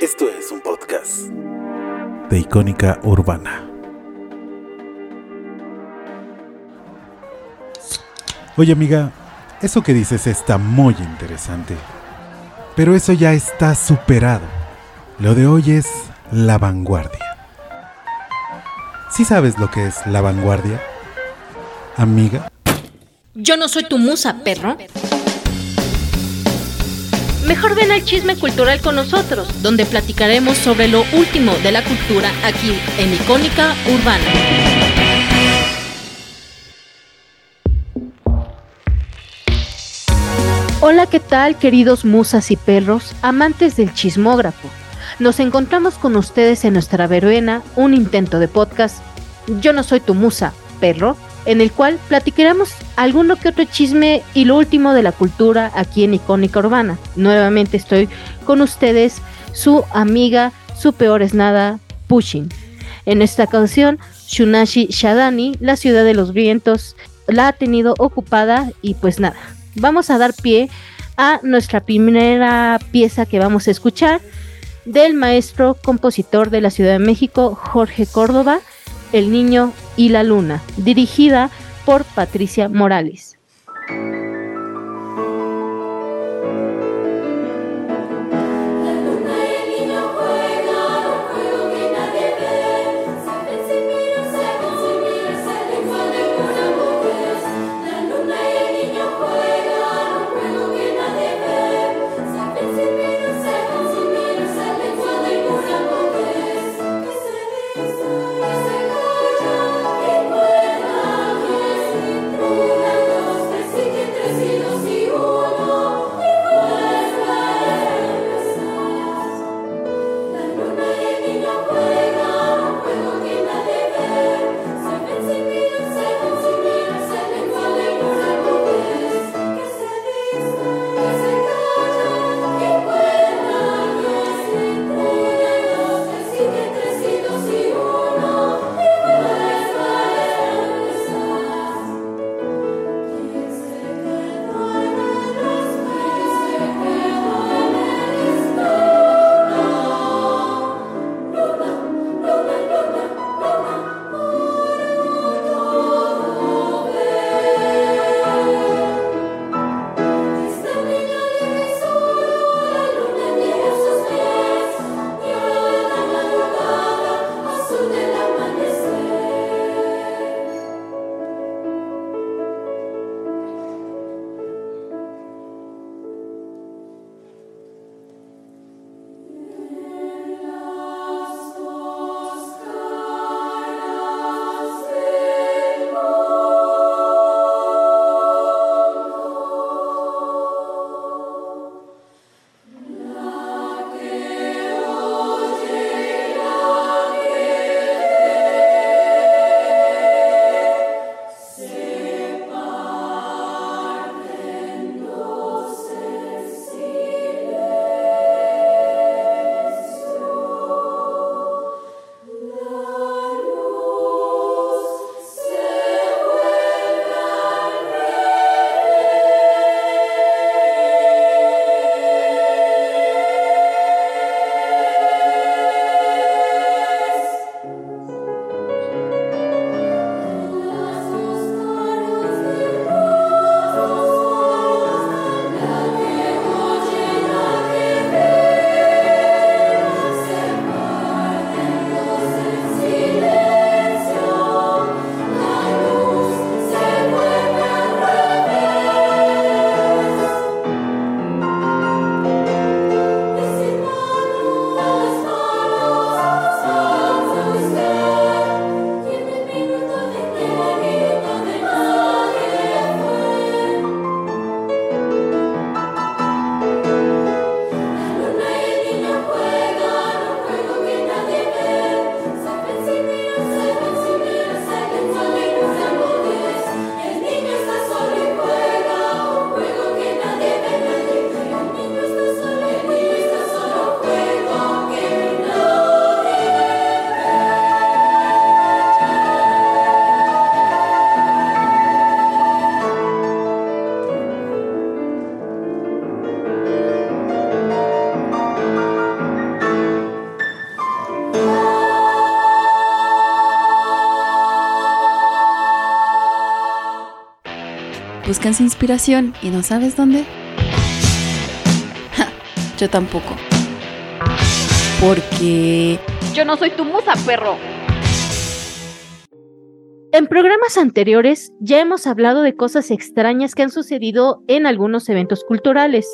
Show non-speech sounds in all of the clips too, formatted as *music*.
Esto es un podcast de Icónica Urbana. Oye amiga, eso que dices está muy interesante. Pero eso ya está superado. Lo de hoy es la vanguardia. ¿Sí sabes lo que es la vanguardia? Amiga. Yo no soy tu musa, perro. Mejor ven al chisme cultural con nosotros, donde platicaremos sobre lo último de la cultura aquí en Icónica Urbana. Hola, ¿qué tal queridos musas y perros, amantes del chismógrafo? Nos encontramos con ustedes en nuestra verbena, un intento de podcast. Yo no soy tu musa, perro, en el cual platicaremos alguno que otro chisme y lo último de la cultura aquí en Icónica Urbana. Nuevamente estoy con ustedes, su amiga, su peor es nada, Pushing. En esta ocasión, Shunashi Shadani, la ciudad de los vientos, la ha tenido ocupada y pues nada, vamos a dar pie a nuestra primera pieza que vamos a escuchar del maestro compositor de la Ciudad de México, Jorge Córdoba, El Niño y la Luna, dirigida por Patricia Morales. Buscas inspiración y no sabes dónde? yo tampoco. Porque... Yo no soy tu musa, perro. En programas anteriores ya hemos hablado de cosas extrañas que han sucedido en algunos eventos culturales.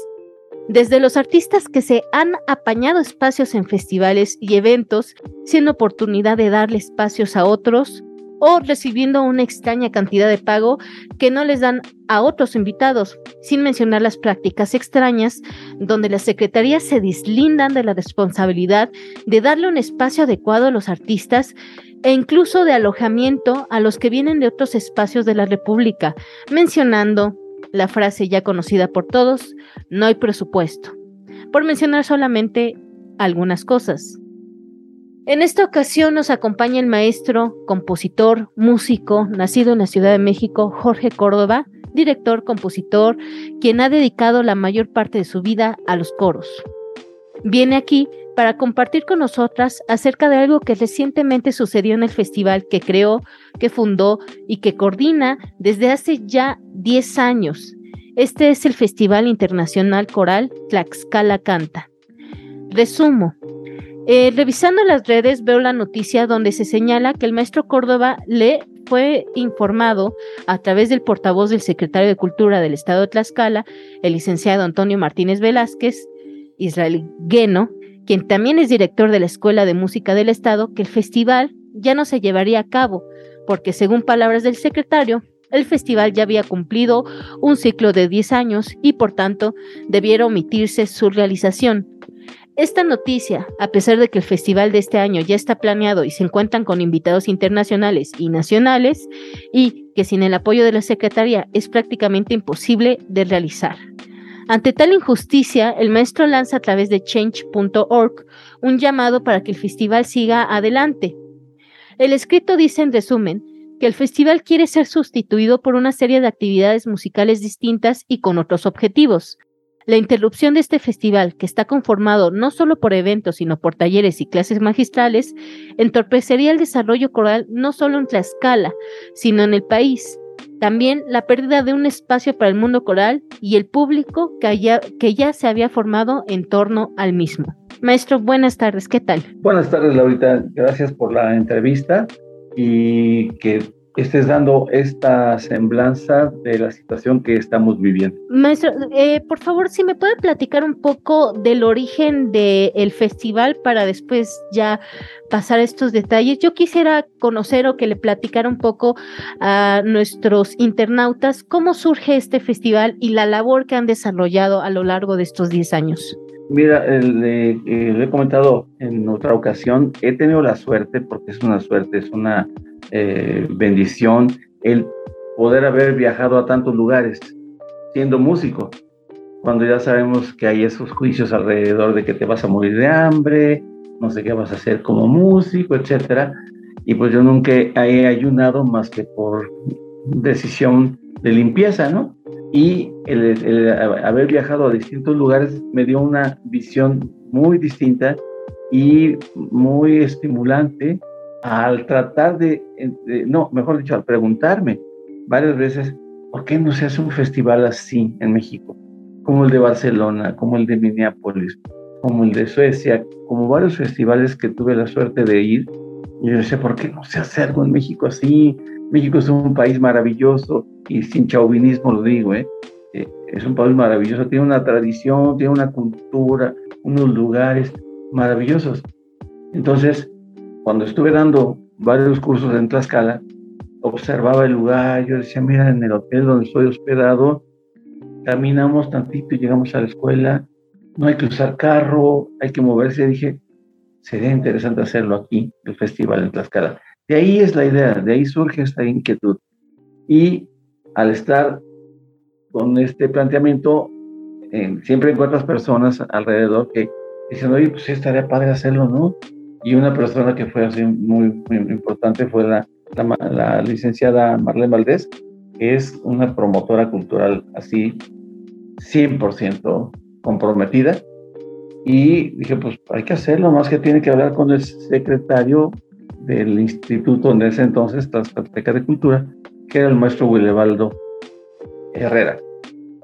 Desde los artistas que se han apañado espacios en festivales y eventos sin oportunidad de darle espacios a otros, o recibiendo una extraña cantidad de pago que no les dan a otros invitados, sin mencionar las prácticas extrañas donde las secretarías se deslindan de la responsabilidad de darle un espacio adecuado a los artistas e incluso de alojamiento a los que vienen de otros espacios de la República, mencionando la frase ya conocida por todos, no hay presupuesto, por mencionar solamente algunas cosas. En esta ocasión nos acompaña el maestro, compositor, músico, nacido en la Ciudad de México, Jorge Córdoba, director, compositor, quien ha dedicado la mayor parte de su vida a los coros. Viene aquí para compartir con nosotras acerca de algo que recientemente sucedió en el festival que creó, que fundó y que coordina desde hace ya 10 años. Este es el Festival Internacional Coral Tlaxcala Canta. Resumo. Eh, revisando las redes veo la noticia donde se señala que el maestro Córdoba le fue informado a través del portavoz del secretario de Cultura del Estado de Tlaxcala, el licenciado Antonio Martínez Velázquez, Israel Gueno, quien también es director de la Escuela de Música del Estado, que el festival ya no se llevaría a cabo, porque según palabras del secretario, el festival ya había cumplido un ciclo de 10 años y por tanto debiera omitirse su realización. Esta noticia, a pesar de que el festival de este año ya está planeado y se encuentran con invitados internacionales y nacionales, y que sin el apoyo de la Secretaría es prácticamente imposible de realizar. Ante tal injusticia, el maestro lanza a través de change.org un llamado para que el festival siga adelante. El escrito dice en resumen que el festival quiere ser sustituido por una serie de actividades musicales distintas y con otros objetivos. La interrupción de este festival, que está conformado no solo por eventos, sino por talleres y clases magistrales, entorpecería el desarrollo coral no solo en Tlaxcala, sino en el país. También la pérdida de un espacio para el mundo coral y el público que que ya se había formado en torno al mismo. Maestro, buenas tardes, ¿qué tal? Buenas tardes, Laurita. Gracias por la entrevista y que estés dando esta semblanza de la situación que estamos viviendo. Maestro, eh, por favor, si me puede platicar un poco del origen del festival para después ya pasar estos detalles. Yo quisiera conocer o que le platicara un poco a nuestros internautas cómo surge este festival y la labor que han desarrollado a lo largo de estos 10 años. Mira, le, eh, he comentado en otra ocasión, he tenido la suerte, porque es una suerte, es una eh, bendición el poder haber viajado a tantos lugares siendo músico, cuando ya sabemos que hay esos juicios alrededor de que te vas a morir de hambre, no sé qué vas a hacer como músico, etcétera. Y pues yo nunca he ayunado más que por decisión de limpieza, ¿no? Y el, haber viajado a distintos lugares me dio una visión muy distinta y muy estimulante al tratar de, no, mejor dicho, al preguntarme varias veces, ¿por qué no se hace un festival así en México? Como el de Barcelona, como el de Minneapolis, como el de Suecia, como varios festivales que tuve la suerte de ir. Y yo decía, ¿por qué no se hace algo en México así? México es un país maravilloso y sin chauvinismo lo digo, ¿eh? ¿eh? es un país maravilloso, tiene una tradición, tiene una cultura, unos lugares maravillosos. Entonces, cuando estuve dando varios cursos en Tlaxcala, observaba el lugar, yo decía, mira, en el hotel donde estoy hospedado, caminamos tantito y llegamos a la escuela, no hay que usar carro, hay que moverse. dije, sería interesante hacerlo aquí, el festival en Tlaxcala. De ahí es la idea, de ahí surge esta inquietud. Y al estar con este planteamiento, eh, siempre encuentras personas alrededor que dicen, oye, pues estaría padre hacerlo, ¿no? Y una persona que fue así muy, muy importante fue la, la, licenciada Marlene Valdés, que es una promotora cultural así 100% comprometida. Y dije, pues hay que hacerlo, más que tiene que hablar con el secretario del instituto en ese entonces, Tlaxcalteca de Cultura, que era el maestro Willebaldo Herrera.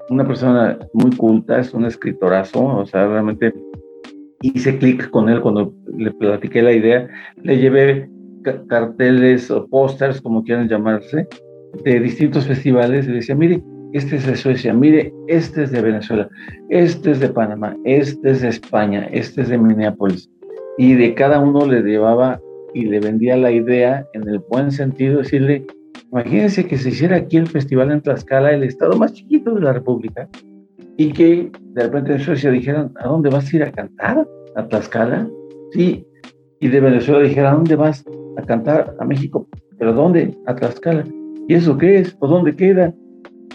Una persona muy culta, es un escritorazo, o sea, realmente hice clic con él cuando le platiqué la idea, le llevé carteles o pósters, como quieran llamarse, de distintos festivales y le decía, mire, este es de Suecia, mire, este es de Venezuela, este es de Panamá, este es de España, este es de Minneapolis. Y de cada uno le llevaba y le vendía la idea en el buen sentido, decirle, imagínense que se hiciera aquí el festival en Tlaxcala, el estado más chiquito de la República, y que de repente en Suecia dijeran, ¿a dónde vas a ir a cantar? ¿A Tlaxcala? Sí. Y de Venezuela dijeran, ¿a dónde vas a cantar? A México. ¿Pero dónde? A Tlaxcala. ¿Y eso qué es? ¿O dónde queda?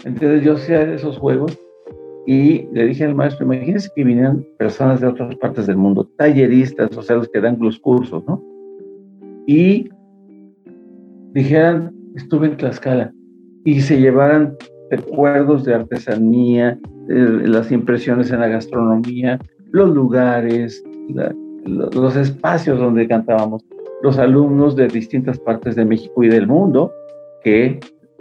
Entonces yo hacía esos juegos y le dije al maestro, imagínense que vinieran personas de otras partes del mundo, talleristas, o sea, los que dan los cursos, ¿no? Y dijeran, estuve en Tlaxcala, y se llevaran recuerdos de artesanía, las impresiones en la gastronomía, los lugares, los espacios donde cantábamos, los alumnos de distintas partes de México y del mundo que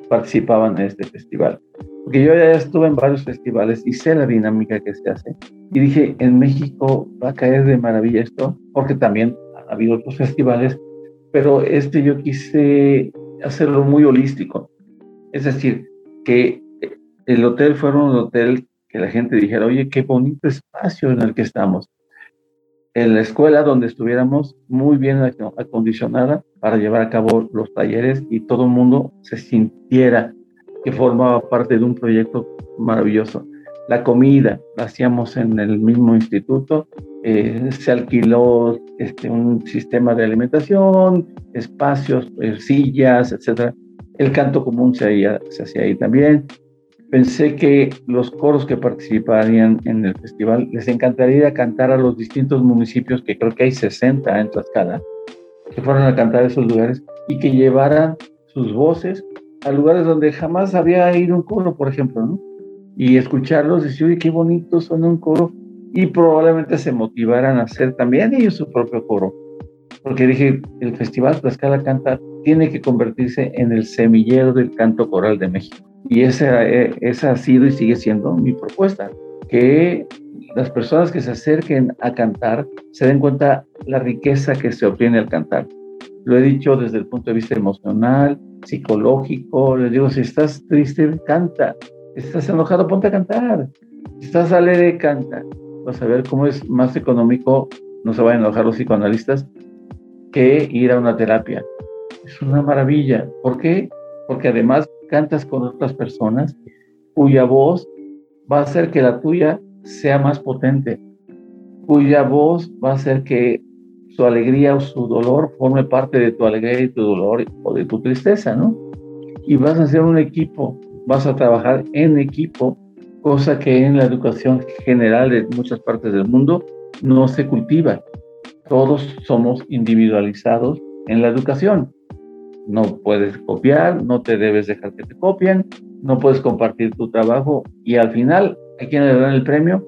participaban en este festival. Porque yo ya estuve en varios festivales y sé la dinámica que se hace. Y dije, en México va a caer de maravilla esto, porque también ha habido otros festivales, pero este yo quise hacerlo muy holístico. Es decir, que el hotel fuera un hotel que la gente dijera, oye, qué bonito espacio en el que estamos. En la escuela donde estuviéramos muy bien acondicionada para llevar a cabo los talleres y todo el mundo se sintiera que formaba parte de un proyecto maravilloso. La comida la hacíamos en el mismo instituto, eh, se alquiló este, un sistema de alimentación, espacios, eh, sillas, etc. El canto común se, se hacía ahí también. Pensé que los coros que participarían en el festival les encantaría cantar a los distintos municipios, que creo que hay 60 en Tlaxcala, que fueran a cantar esos lugares y que llevaran sus voces a lugares donde jamás había ido un coro, por ejemplo, ¿no? Y escucharlos, decir, uy, qué bonito suena un coro, y probablemente se motivaran a hacer también ellos su propio coro. Porque dije, el Festival Tlaxcala Canta tiene que convertirse en el semillero del canto coral de México. Y esa, eh, esa ha sido y sigue siendo mi propuesta, que las personas que se acerquen a cantar se den cuenta la riqueza que se obtiene al cantar. Lo he dicho desde el punto de vista emocional, psicológico. Les digo, si estás triste, canta. Estás enojado, ponte a cantar. Si estás alegre, canta. Vas a ver cómo es más económico, no se van a enojar los psicoanalistas, que ir a una terapia. Es una maravilla. ¿Por qué? Porque además cantas con otras personas cuya voz va a hacer que la tuya sea más potente, cuya voz va a hacer que su alegría o su dolor forme parte de tu alegría y tu dolor o de tu tristeza, ¿no? Y vas a hacer un equipo, vas a trabajar en equipo, cosa que en la educación general de muchas partes del mundo no se cultiva. Todos somos individualizados en la educación. No puedes copiar, no te debes dejar que te copien, no puedes compartir tu trabajo y al final, ¿a quién le dan el premio?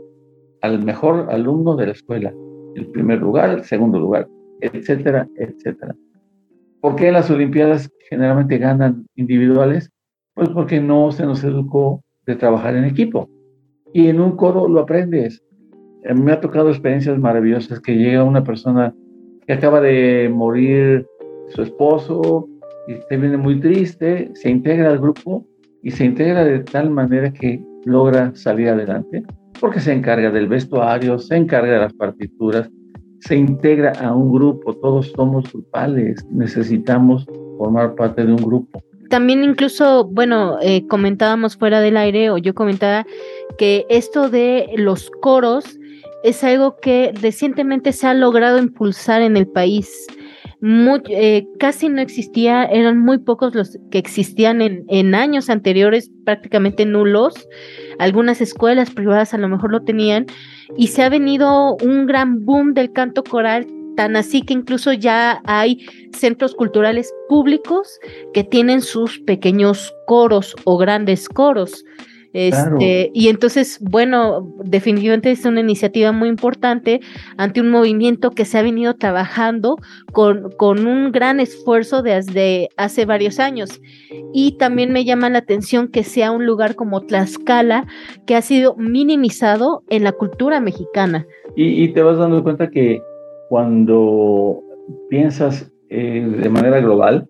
Al mejor alumno de la escuela el primer lugar, el segundo lugar, etcétera, etcétera. ¿Por qué las Olimpiadas generalmente ganan individuales? Pues porque no se nos educó de trabajar en equipo. Y en un coro lo aprendes. Eh, me ha tocado experiencias maravillosas que llega una persona que acaba de morir su esposo y se viene muy triste, se integra al grupo y se integra de tal manera que logra salir adelante porque se encarga del vestuario, se encarga de las partituras, se integra a un grupo, todos somos grupales, necesitamos formar parte de un grupo. También incluso, bueno, eh, comentábamos fuera del aire o yo comentaba que esto de los coros es algo que recientemente se ha logrado impulsar en el país. Eh, casi no existía, eran muy pocos los que existían en, en años anteriores, prácticamente nulos. Algunas escuelas privadas a lo mejor lo tenían y se ha venido un gran boom del canto coral tan así que incluso ya hay centros culturales públicos que tienen sus pequeños coros o grandes coros. Este, Y entonces, bueno, definitivamente es una iniciativa muy importante ante un movimiento que se ha venido trabajando con, con un gran esfuerzo desde hace varios años. Y también me llama la atención que sea un lugar como Tlaxcala, que ha sido minimizado en la cultura mexicana. Y, te vas dando cuenta que cuando piensas eh, de manera global,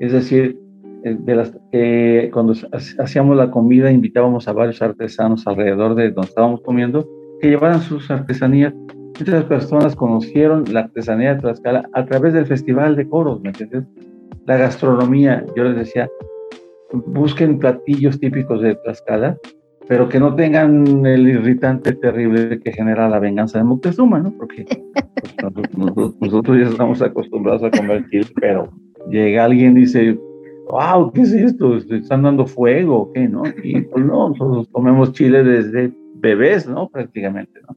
es decir, eh, de las, eh, cuando hacíamos la comida invitábamos a varios artesanos alrededor de donde estábamos comiendo que llevaran sus artesanías. Muchas personas conocieron la artesanía de Tlaxcala a través del Festival de Coros, ¿me entiendes? La gastronomía, yo les decía, busquen platillos típicos de Tlaxcala, pero que no tengan el irritante terrible que genera la venganza de Moctezuma, ¿no? Porque nosotros, *laughs* nosotros, ya estamos acostumbrados a comer chile, pero llega alguien y dice, wow, ¿qué es esto? ¿Están dando fuego qué, no? Y pues no, nosotros comemos chile desde bebés, ¿no? Prácticamente, ¿no?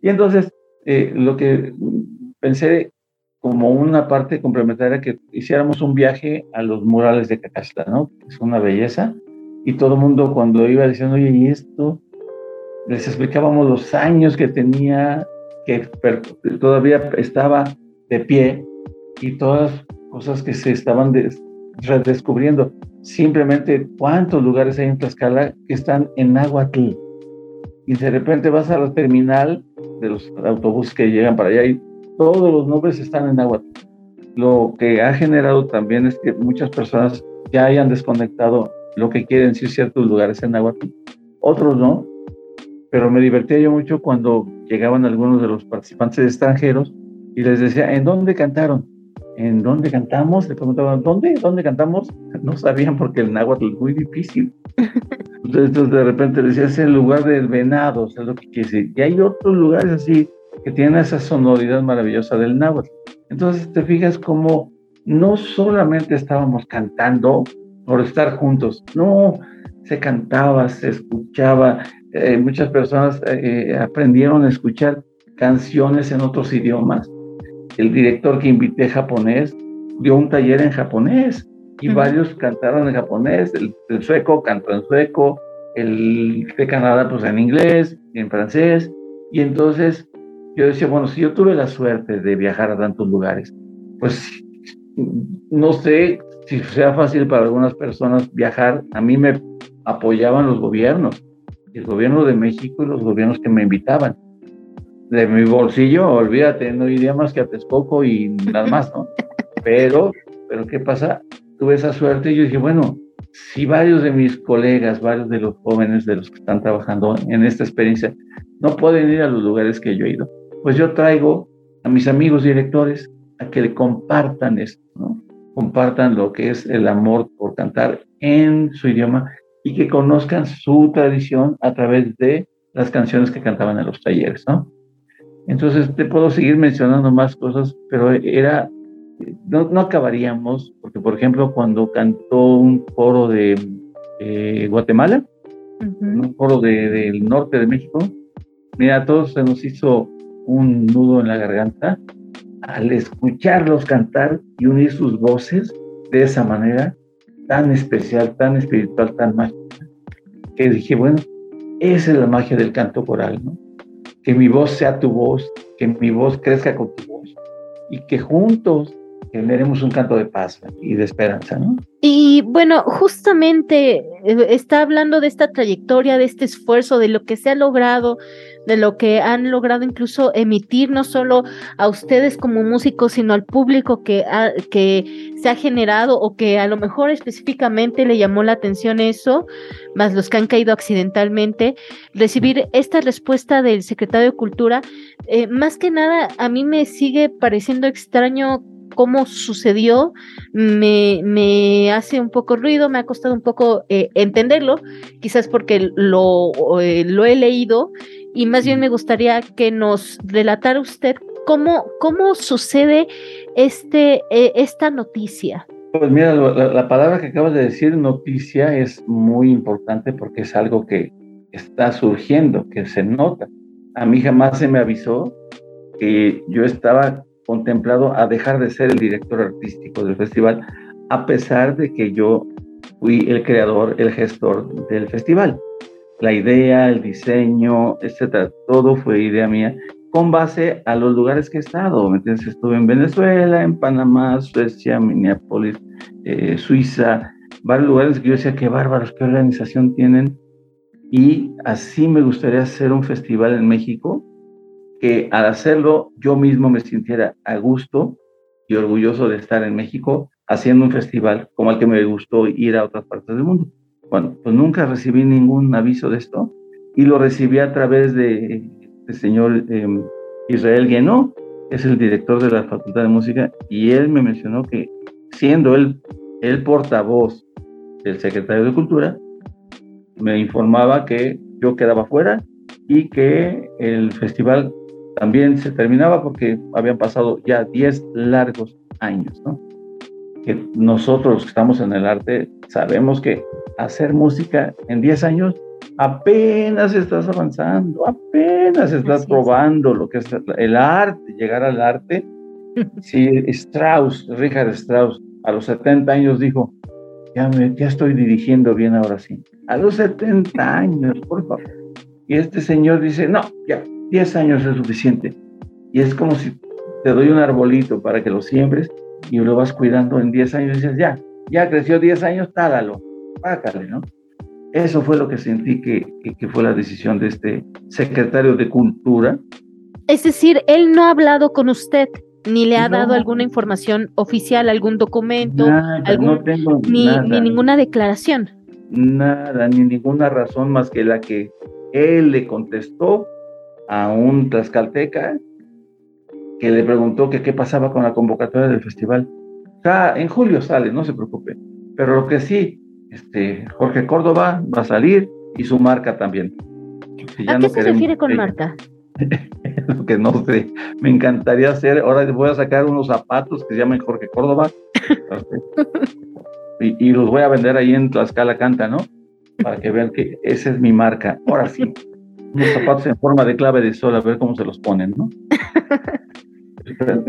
Y entonces, eh, lo que pensé como una parte complementaria que hiciéramos un viaje a los murales de Cacasta, ¿no? Es una belleza. Y todo el mundo cuando iba diciendo, oye, ¿y esto? Les explicábamos los años que tenía, que todavía estaba de pie y todas cosas que se estaban redescubriendo. Simplemente cuántos lugares hay en Tlaxcala que están en Nahuatl. Y de repente vas a la terminal de los autobuses que llegan para allá y todos los nombres están en Nahuatl. Lo que ha generado también es que muchas personas ya hayan desconectado lo que quieren decir ciertos lugares en Nahuatl, otros no, pero me divertía yo mucho cuando llegaban algunos de los participantes extranjeros y les decía, ¿en dónde cantaron? ¿en dónde cantamos? Le preguntaban, ¿dónde? ¿Dónde cantamos? *laughs* No sabían porque el náhuatl es muy difícil. *laughs* Entonces, de repente decía, es el lugar del venado, es lo que quiere decir. Y hay otros lugares así que tienen esa sonoridad maravillosa del náhuatl. Entonces, te fijas cómo no solamente estábamos cantando por estar juntos, no, se cantaba, se escuchaba, eh, muchas personas eh, aprendieron a escuchar canciones en otros idiomas. El director que invité japonés dio un taller en japonés y varios cantaron en japonés, el, sueco cantó en sueco, el de Canadá pues en inglés, en francés, y entonces yo decía, bueno, si yo tuve la suerte de viajar a tantos lugares, pues no sé si sea fácil para algunas personas viajar, a mí me apoyaban los gobiernos, el gobierno de México y los gobiernos que me invitaban de mi bolsillo, olvídate, no iría más que a Texcoco y nada más, ¿no? *laughs* Pero, pero ¿qué pasa? Tuve esa suerte y yo dije, bueno, si varios de mis colegas, varios de los jóvenes de los que están trabajando en esta experiencia, no pueden ir a los lugares que yo he ido, pues yo traigo a mis amigos directores a que le compartan esto, ¿no? Compartan lo que es el amor por cantar en su idioma y que conozcan su tradición a través de las canciones que cantaban en los talleres, ¿no? Entonces te puedo seguir mencionando más cosas, pero era, no, no acabaríamos, porque por ejemplo cuando cantó un coro de Guatemala, un coro del norte de México, mira, a todos se nos hizo un nudo en la garganta al escucharlos cantar y unir sus voces de esa manera tan especial, tan espiritual, tan mágica, que dije, bueno, esa es la magia del canto coral, ¿no? que mi voz sea tu voz, que mi voz crezca con tu voz y que juntos generemos un canto de paz y de esperanza, ¿no? Y bueno, justamente eh, está hablando de esta trayectoria, de este esfuerzo, de lo que se ha logrado, de lo que han logrado incluso emitir no solo a ustedes como músicos, sino al público que, se ha generado o que a lo mejor específicamente le llamó la atención eso, más los que han caído accidentalmente, recibir esta respuesta del secretario de Cultura, eh, más que nada a mí me sigue pareciendo extraño cómo sucedió, me, me, hace un poco ruido, me ha costado un poco eh, entenderlo, quizás porque lo, eh, lo he leído y más bien me gustaría que nos relatara usted cómo, cómo sucede este, eh, esta noticia. Pues mira, la, palabra que acabas de decir, noticia, es muy importante porque es algo que está surgiendo, que se nota. A mí jamás se me avisó que yo estaba contemplado a dejar de ser el director artístico del festival, a pesar de que yo fui el creador, el gestor del festival. la idea, el diseño, etcétera, todo fue idea mía con base a los lugares que he estado. Entonces estuve en Venezuela, en Panamá, Suecia, Minneapolis, eh, Suiza, varios lugares que yo decía, qué bárbaros, qué organización tienen. Y así me gustaría hacer un festival en México, que al hacerlo yo mismo me sintiera a gusto y orgulloso de estar en México haciendo un festival como el que me gustó ir a otras partes del mundo. Bueno, pues nunca recibí ningún aviso de esto y lo recibí a través de el señor em, Israel Guénot, es el director de la Facultad de Música, y él me mencionó que siendo él el portavoz del secretario de Cultura, me informaba que yo quedaba fuera y que el festival también se terminaba porque habían pasado ya 10 largos años, ¿no? Que nosotros que estamos en el arte sabemos que hacer música en 10 años apenas estás avanzando, apenas estás probando lo que es el arte, llegar al arte. *laughs* Sí, Strauss, Richard Strauss, a los 70 años dijo, ya, me, ya estoy dirigiendo bien ahora sí. A los 70 años, por favor. Y este señor dice, no, ya, 10 años es suficiente. Y es como si te doy un arbolito para que lo siembres y lo vas cuidando en 10 años y dices, ya, ya creció 10 años, tálalo, pácale, ¿no? Eso fue lo que sentí que, que, fue la decisión de este secretario de Cultura. Es decir, él no ha hablado con usted, ni le ha dado alguna información oficial, algún documento, no tengo ni, ni ninguna declaración. Nada, ni ninguna razón más que la que él le contestó a un tlaxcalteca que le preguntó que qué pasaba con la convocatoria del festival. Ya en julio sale, no se preocupe. Pero lo que sí, este, Jorge Córdoba va a salir y su marca también. ¿A qué se refiere con marca? *laughs* lo que no sé, me encantaría hacer, ahora voy a sacar unos zapatos que se llaman Jorge Córdoba *laughs* y, los voy a vender ahí en Tlaxcala Canta, ¿no? Para que vean que esa es mi marca. Ahora sí, *laughs* unos zapatos en forma de clave de sol, a ver cómo se los ponen, ¿no? *laughs* Pero,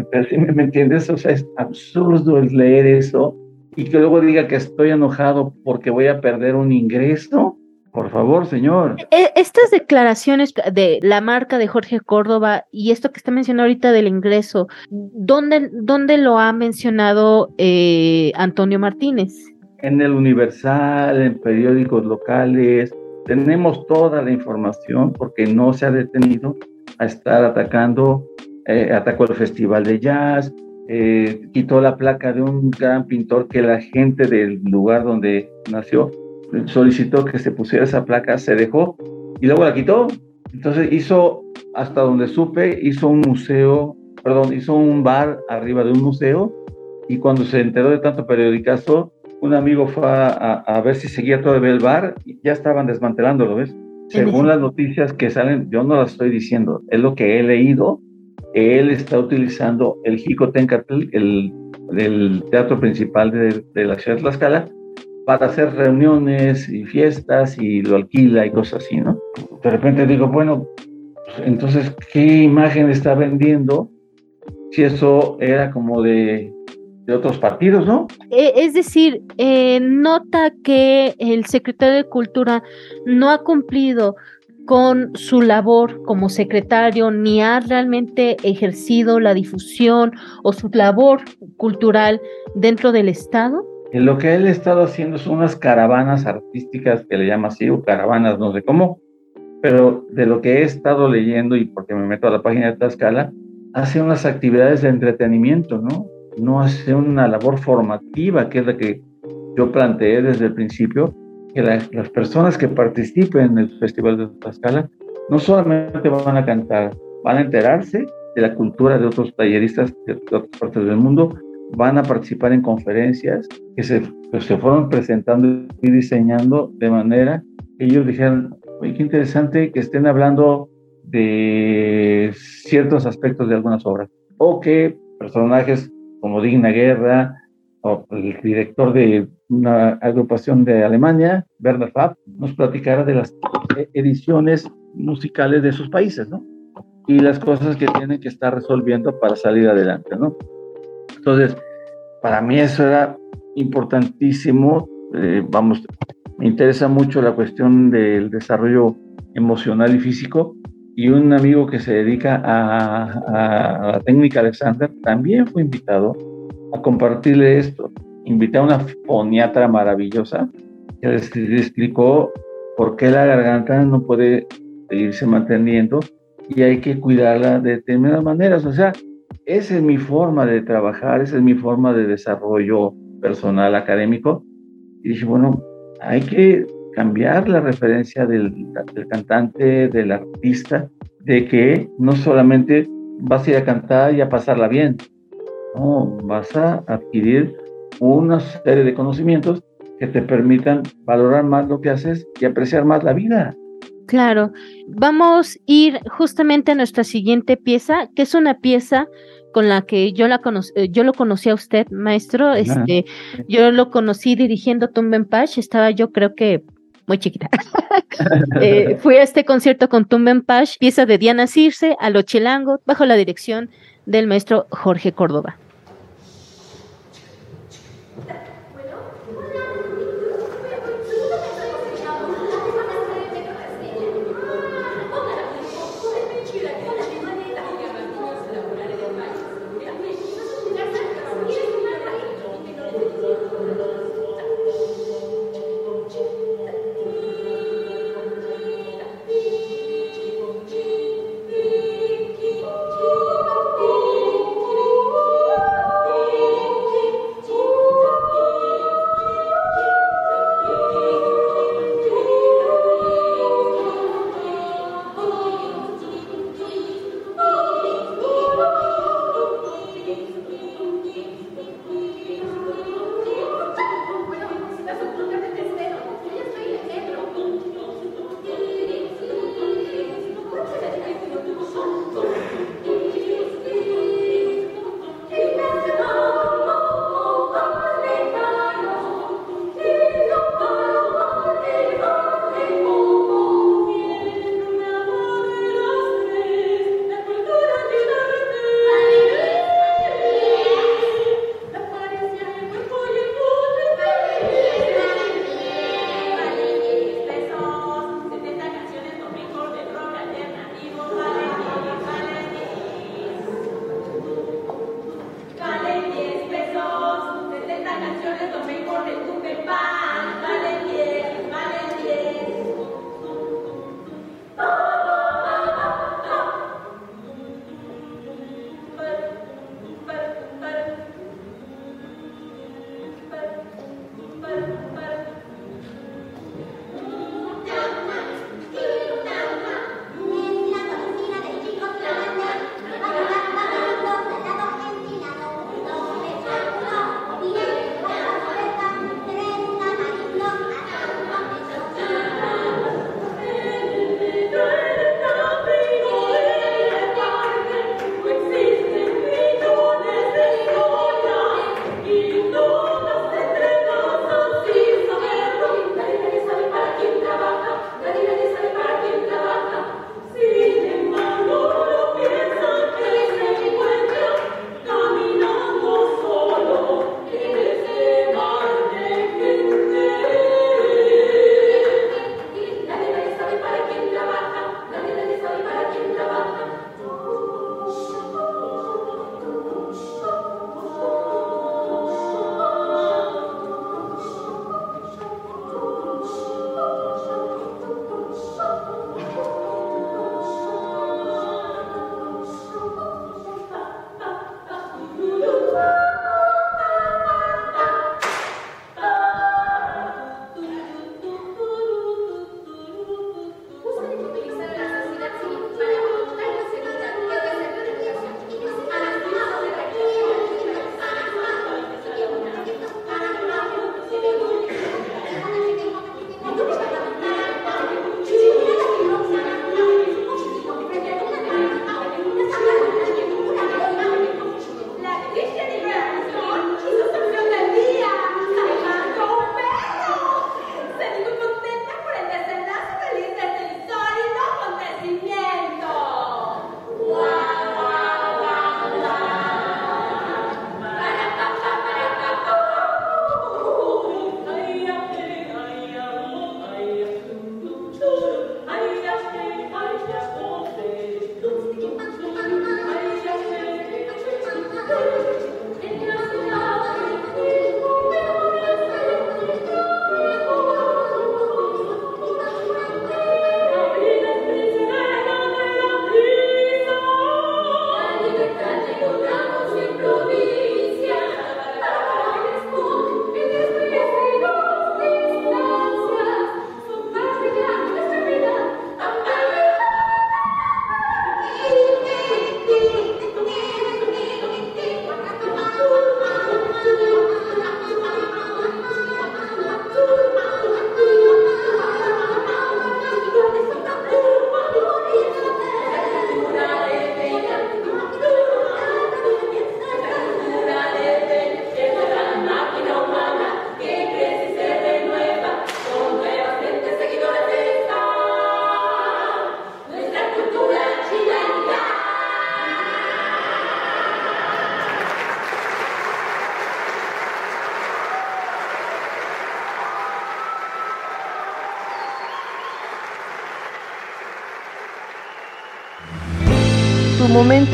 ¿me entiendes? O sea, es absurdo el leer eso y que luego diga que estoy enojado porque voy a perder un ingreso. Por favor, señor. E, estas declaraciones de la marca de Jorge Córdoba y esto que está mencionando ahorita del ingreso, ¿dónde, dónde lo ha mencionado eh, Antonio Martínez? En el Universal, en periódicos locales, tenemos toda la información porque no se ha detenido a estar atacando, eh, atacó el Festival de Jazz, eh, quitó la placa de un gran pintor que la gente del lugar donde nació solicitó que se pusiera esa placa, se dejó y luego la quitó. Entonces hizo, hasta donde supe, hizo un museo, perdón, hizo un bar arriba de un museo y cuando se enteró de tanto periodicazo, un amigo fue a, ver si seguía todavía el bar y ya estaban desmantelándolo, ¿ves? Según las noticias que salen, yo no las estoy diciendo, es lo que he leído él está utilizando el Jicotencatl, el, el teatro principal de, la ciudad de Tlaxcala, para hacer reuniones y fiestas y lo alquila y cosas así, ¿no? De repente digo, bueno, pues, entonces, ¿qué imagen está vendiendo si eso era como de, de otros partidos, ¿no? E, es decir, eh, nota que el secretario de Cultura no ha cumplido con su labor como secretario, ni ha realmente ejercido la difusión o su labor cultural dentro del Estado? Lo que él ha estado haciendo son unas caravanas artísticas que le llama así, o caravanas, no sé cómo, pero de lo que he estado leyendo y porque me meto a la página de Tlaxcala, hace unas actividades de entretenimiento, ¿no? No hace una labor formativa, que es la que yo planteé desde el principio, que las personas que participen en el Festival de Tlaxcala no solamente van a cantar, van a enterarse de la cultura de otros talleristas de otras partes del mundo, van a participar en conferencias que se, se fueron presentando y diseñando de manera que ellos dijeran, oye, qué interesante que estén hablando de ciertos aspectos de algunas obras, o que personajes como Digna Guerra, o el director de una agrupación de Alemania, Werner Pfaff, nos platicara de las ediciones musicales de sus países, ¿no? Y las cosas que tienen que estar resolviendo para salir adelante, ¿no? Entonces, para mí eso era importantísimo. Eh, vamos, me interesa mucho la cuestión del desarrollo emocional y físico. Y un amigo que se dedica a, la técnica Alexander también fue invitado a compartirle esto. Invité a una foniatra maravillosa que le explicó por qué la garganta no puede seguirse manteniendo y hay que cuidarla de determinadas maneras. O sea, esa es mi forma de trabajar, esa es mi forma de desarrollo personal académico. Y dije, bueno, hay que cambiar la referencia del, del, cantante, del artista, de que no solamente vas a ir a cantar y a pasarla bien, no, vas a adquirir una serie de conocimientos que te permitan valorar más lo que haces y apreciar más la vida. Claro, vamos a ir justamente a nuestra siguiente pieza, que es una pieza con la que yo la conocí, eh, yo lo conocí a usted, maestro. Este, yo lo conocí dirigiendo Tumbenpash, estaba yo creo que muy chiquita. *laughs* eh, fui a este concierto con Tumbenpash, pieza de Diana Circe, a Chilango, bajo la dirección del maestro Jorge Córdoba.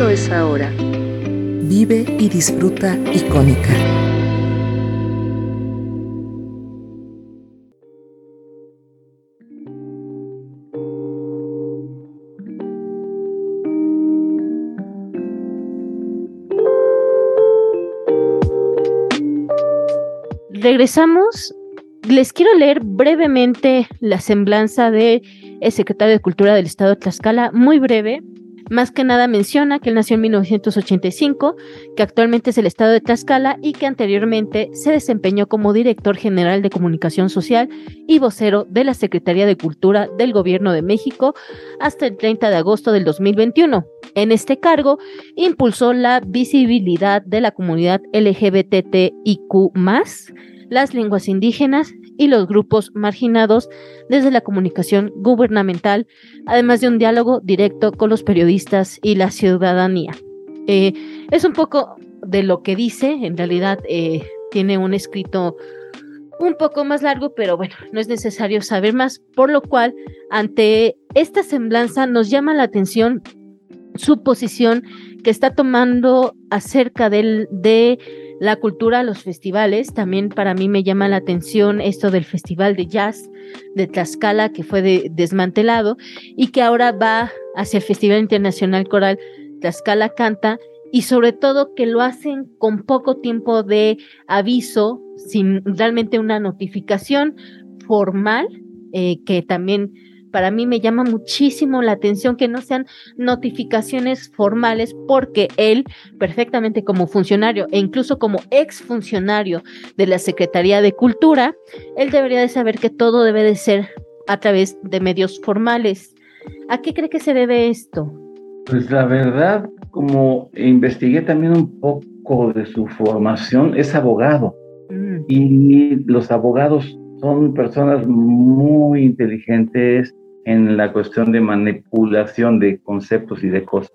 Es ahora. Vive y disfruta icónica. regresamos. Les quiero leer brevemente la semblanza de el secretario de Cultura del Estado de Tlaxcala, muy breve. Más que nada menciona que él nació en 1985, que actualmente es el Estado de Tlaxcala y que anteriormente se desempeñó como director general de comunicación social y vocero de la Secretaría de Cultura del Gobierno de México hasta el 30 de agosto del 2021. En este cargo, impulsó la visibilidad de la comunidad LGBTIQ, las lenguas indígenas y los grupos marginados desde la comunicación gubernamental, además de un diálogo directo con los periodistas y la ciudadanía. Eh, es un poco de lo que dice, en realidad eh, tiene un escrito un poco más largo, pero bueno, no es necesario saber más, por lo cual ante esta semblanza nos llama la atención su posición que está tomando acerca del, de la cultura, los festivales. También para mí me llama la atención esto del Festival de Jazz de Tlaxcala, que fue desmantelado y que ahora va hacia el Festival Internacional Coral Tlaxcala Canta y sobre todo que lo hacen con poco tiempo de aviso, sin realmente una notificación formal, eh, que también para mí me llama muchísimo la atención que no sean notificaciones formales porque él, perfectamente como funcionario e incluso como exfuncionario de la Secretaría de Cultura, él debería de saber que todo debe de ser a través de medios formales. ¿A qué cree que se debe esto? Pues la verdad, como investigué también un poco de su formación, es abogado. Mm. Y los abogados son personas muy inteligentes, en la cuestión de manipulación de conceptos y de cosas.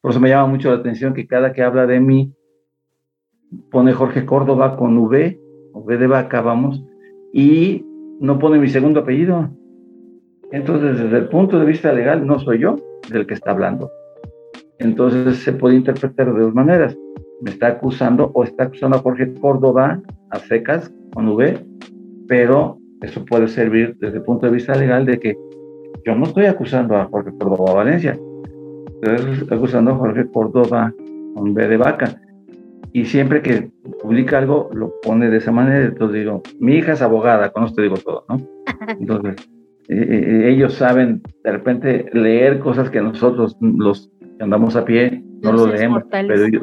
Por eso me llama mucho la atención que cada que habla de mí, pone Jorge Córdoba con V, V de vaca, vamos, y no pone mi segundo apellido. Entonces, desde el punto de vista legal, no soy yo del que está hablando. Entonces, se puede interpretar de dos maneras. Me está acusando o está acusando a Jorge Córdoba a secas con V, pero eso puede servir desde el punto de vista legal de que yo no estoy acusando a Jorge Córdoba Valencia, estoy acusando a Jorge Córdoba con B de vaca. Y siempre que publica algo, lo pone de esa manera. Entonces digo, mi hija es abogada, con esto digo todo, ¿no? *laughs* Entonces, eh, eh, ellos saben de repente leer cosas que nosotros, los que andamos a pie, no lo leemos, pero ellos,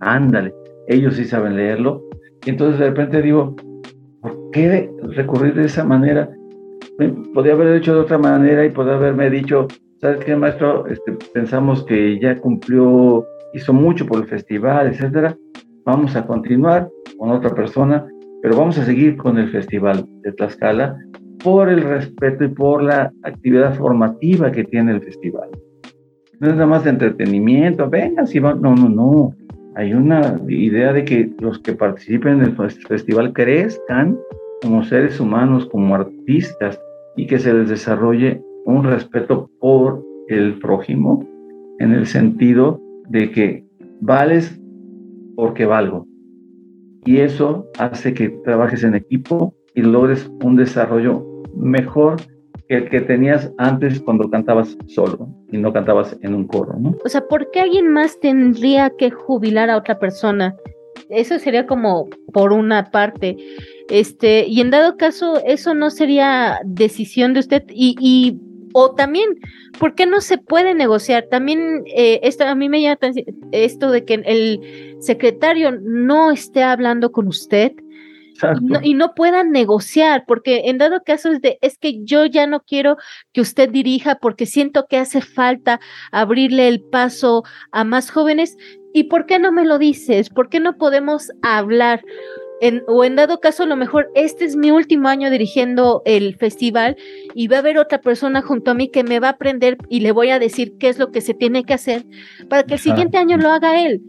ándale, ellos sí saben leerlo. Y entonces de repente digo, ¿Por qué recurrir de esa manera? Podría haber hecho de otra manera y podría haberme dicho, ¿sabes qué, maestro? Este, pensamos que ya cumplió, hizo mucho por el festival, etcétera. Vamos a continuar con otra persona, pero vamos a seguir con el festival de Tlaxcala por el respeto y por la actividad formativa que tiene el festival. No es nada más de entretenimiento, venga, si va, no, no, no hay una idea de que los que participen en el festival crezcan como seres humanos, como artistas, y que se les desarrolle un respeto por el prójimo, en el sentido de que vales porque valgo. Y eso hace que trabajes en equipo y logres un desarrollo mejor el que tenías antes cuando cantabas solo y no cantabas en un coro, ¿no? O sea, ¿por qué alguien más tendría que jubilar a otra persona? Eso sería como por una parte. Este, y en dado caso, eso no sería decisión de usted y, y o también, ¿por qué no se puede negociar? También eh, esto, a mí me llama esto de que el secretario no esté hablando con usted y no, puedan negociar, porque en dado caso es de, es que yo ya no quiero que usted dirija porque siento que hace falta abrirle el paso a más jóvenes. ¿Y por qué no me lo dices? ¿Por qué no podemos hablar? En, o en dado caso, a lo mejor este es mi último año dirigiendo el festival y va a haber otra persona junto a mí que me va a aprender y le voy a decir qué es lo que se tiene que hacer para que el siguiente año lo haga él.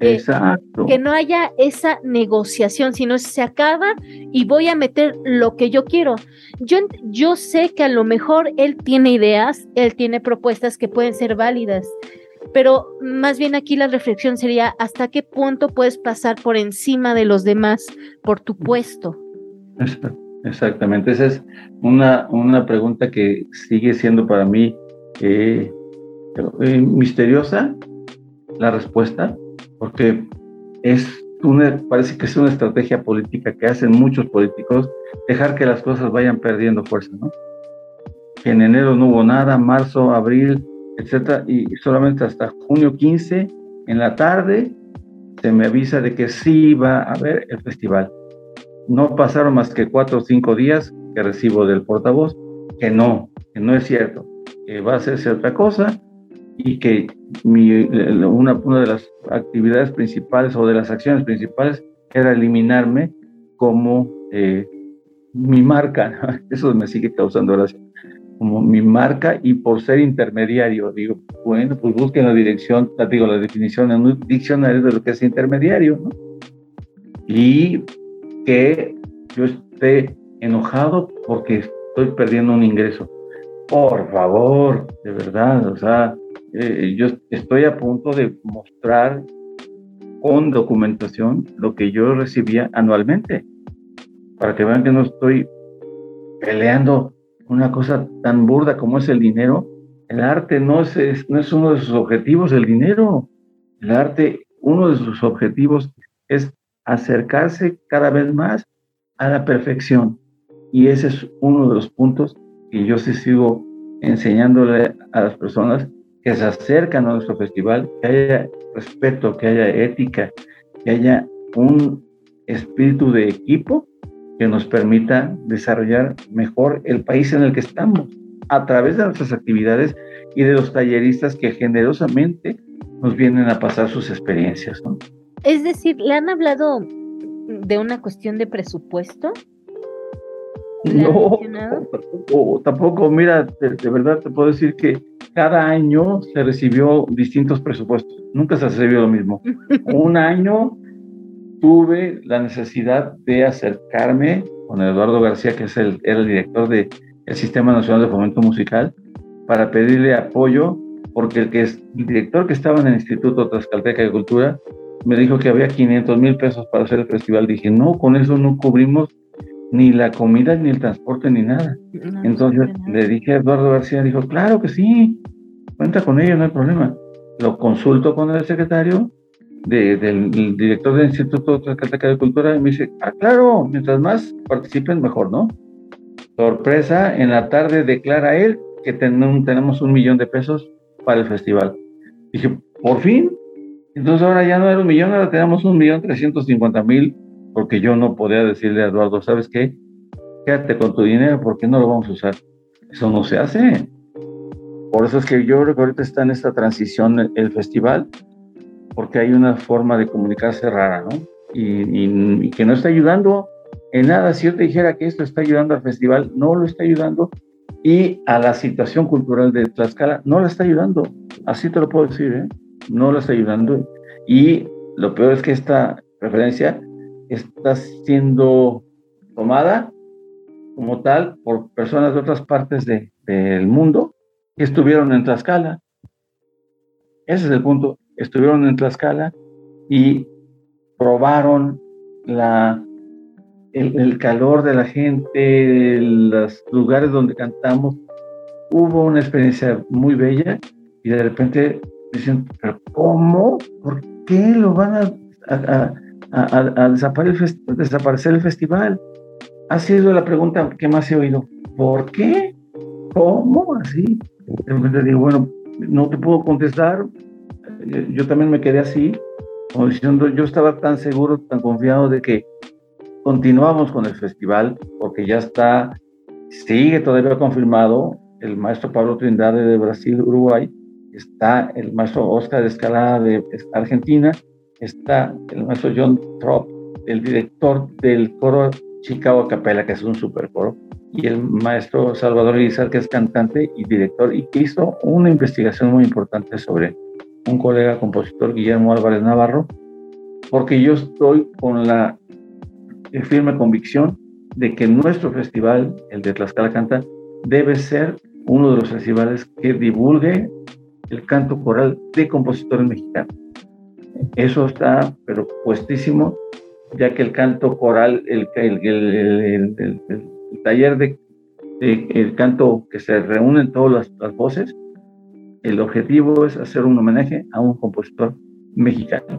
Exacto. Que no haya esa negociación, sino se acaba y voy a meter lo que yo quiero. Yo, yo sé que a lo mejor él tiene ideas, él tiene propuestas que pueden ser válidas, pero más bien aquí la reflexión sería hasta qué punto puedes pasar por encima de los demás por tu puesto. Exactamente, esa es una, una pregunta que sigue siendo para mí eh, eh, misteriosa la respuesta, porque es una, parece que es una estrategia política que hacen muchos políticos, dejar que las cosas vayan perdiendo fuerza, ¿no? En enero no hubo nada, marzo, abril, etcétera, y solamente hasta junio 15 en la tarde se me avisa de que sí va a haber el festival. No pasaron más que cuatro o cinco días que recibo del portavoz que no, que no es cierto, que va a hacerse otra cosa y que mi, una, una de las actividades principales o de las acciones principales era eliminarme como eh, mi marca. *laughs* Eso me sigue causando gracia. Como mi marca y por ser intermediario. Digo, bueno, pues busquen la dirección, digo, la definición en un diccionario de lo que es intermediario. ¿no? Y que yo esté enojado porque estoy perdiendo un ingreso. Por favor, de verdad, o sea, eh, yo estoy a punto de mostrar con documentación lo que yo recibía anualmente, para que vean que no estoy peleando una cosa tan burda como es el dinero. El arte no es, no es uno de sus objetivos, el dinero. El arte, uno de sus objetivos es acercarse cada vez más a la perfección. Y ese es uno de los puntos que yo sí sigo enseñándole a las personas que se acercan a nuestro festival, que haya respeto, que haya ética, que haya un espíritu de equipo que nos permita desarrollar mejor el país en el que estamos a través de nuestras actividades y de los talleristas que generosamente nos vienen a pasar sus experiencias. Es decir, ¿le han hablado de una cuestión de presupuesto? No, tampoco, tampoco, mira, de, verdad te puedo decir que cada año se recibió distintos presupuestos, nunca se recibió lo mismo. *laughs* Un año tuve la necesidad de acercarme con Eduardo García, que es el, era el director del Sistema Nacional de Fomento Musical, para pedirle apoyo, porque el, que es, el director que estaba en el Instituto Tlaxcalteca de Cultura me dijo que había 500 mil pesos para hacer el festival. Dije, no, con eso no cubrimos ni la comida, ni el transporte, ni nada. Entonces le dije a Eduardo García, dijo, claro que sí, cuenta con ello, no hay problema. Lo consulto con el secretario del director del Instituto de Cultura y me dice, ah, claro, mientras más participen, mejor, ¿no? Sorpresa, en la tarde declara él que tenemos un millón de pesos para el festival. Dije, por fin. Entonces ahora ya no era un millón, ahora tenemos un millón trescientos cincuenta mil porque yo no podía decirle a Eduardo, ¿sabes qué? Quédate con tu dinero porque no lo vamos a usar. Eso no se hace. Por eso es que yo creo que ahorita está en esta transición el, festival, porque hay una forma de comunicarse rara, ¿no? Y, que no está ayudando en nada. Si yo te dijera que esto está ayudando al festival, no lo está ayudando. Y a la situación cultural de Tlaxcala, no la está ayudando. Así te lo puedo decir, ¿eh? No la está ayudando. Y lo peor es que esta referencia está siendo tomada como tal por personas de otras partes de, del mundo que estuvieron en Tlaxcala. Ese es el punto. Estuvieron en Tlaxcala y probaron la, el, calor de la gente, los lugares donde cantamos. Hubo una experiencia muy bella y de repente dicen, ¿pero cómo? ¿Por qué lo van a a, desaparecer, el festival. Ha sido la pregunta que más he oído. ¿Por qué? ¿Cómo así? De digo, bueno, no te puedo contestar. Yo, también me quedé así, como diciendo, yo estaba tan seguro, tan confiado de que continuamos con el festival, porque ya está, sigue todavía confirmado el maestro Pablo Trindade de Brasil, Uruguay, está el maestro Oscar Escalada de Argentina, está el maestro John Trop, el director del coro Chicago Capella, que es un super coro, y el maestro Salvador Irizar, que es cantante y director, y que hizo una investigación muy importante sobre un colega compositor, Guillermo Álvarez Navarro, porque yo estoy con la firme convicción de que nuestro festival, el de Tlaxcala Canta, debe ser uno de los festivales que divulgue el canto coral de compositores mexicanos. Eso está, pero puestísimo, ya que el canto coral, el, el, taller de, el canto que se reúnen todas las, voces, el objetivo es hacer un homenaje a un compositor mexicano.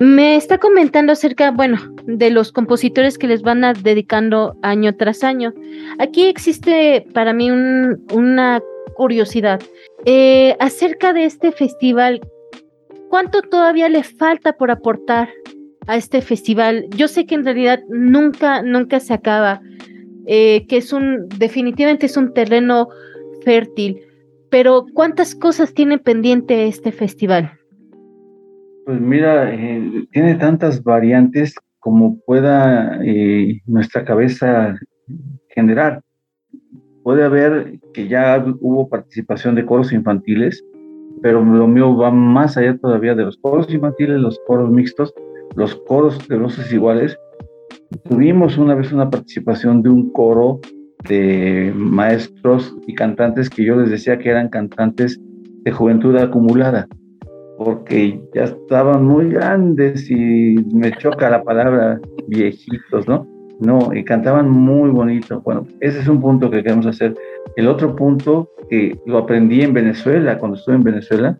Me está comentando acerca, bueno, de los compositores que les van dedicando año tras año. Aquí existe para mí una curiosidad eh, acerca de este festival. ¿Cuánto todavía le falta por aportar a este festival? Yo sé que en realidad nunca, nunca se acaba, eh, que es un, definitivamente es un terreno fértil, pero ¿cuántas cosas tiene pendiente este festival? Pues mira, eh, tiene tantas variantes como pueda eh, nuestra cabeza generar. Puede haber que ya hubo participación de coros infantiles, pero lo mío va más allá todavía de los coros infantiles, los coros mixtos, los coros de voces iguales. Tuvimos una vez una participación de un coro de maestros y cantantes que yo les decía que eran cantantes de juventud acumulada porque ya estaban muy grandes y me choca la palabra viejitos, ¿no? No, y cantaban muy bonito. Bueno, ese es un punto que queremos hacer. El otro punto que lo aprendí en Venezuela, cuando estuve en Venezuela,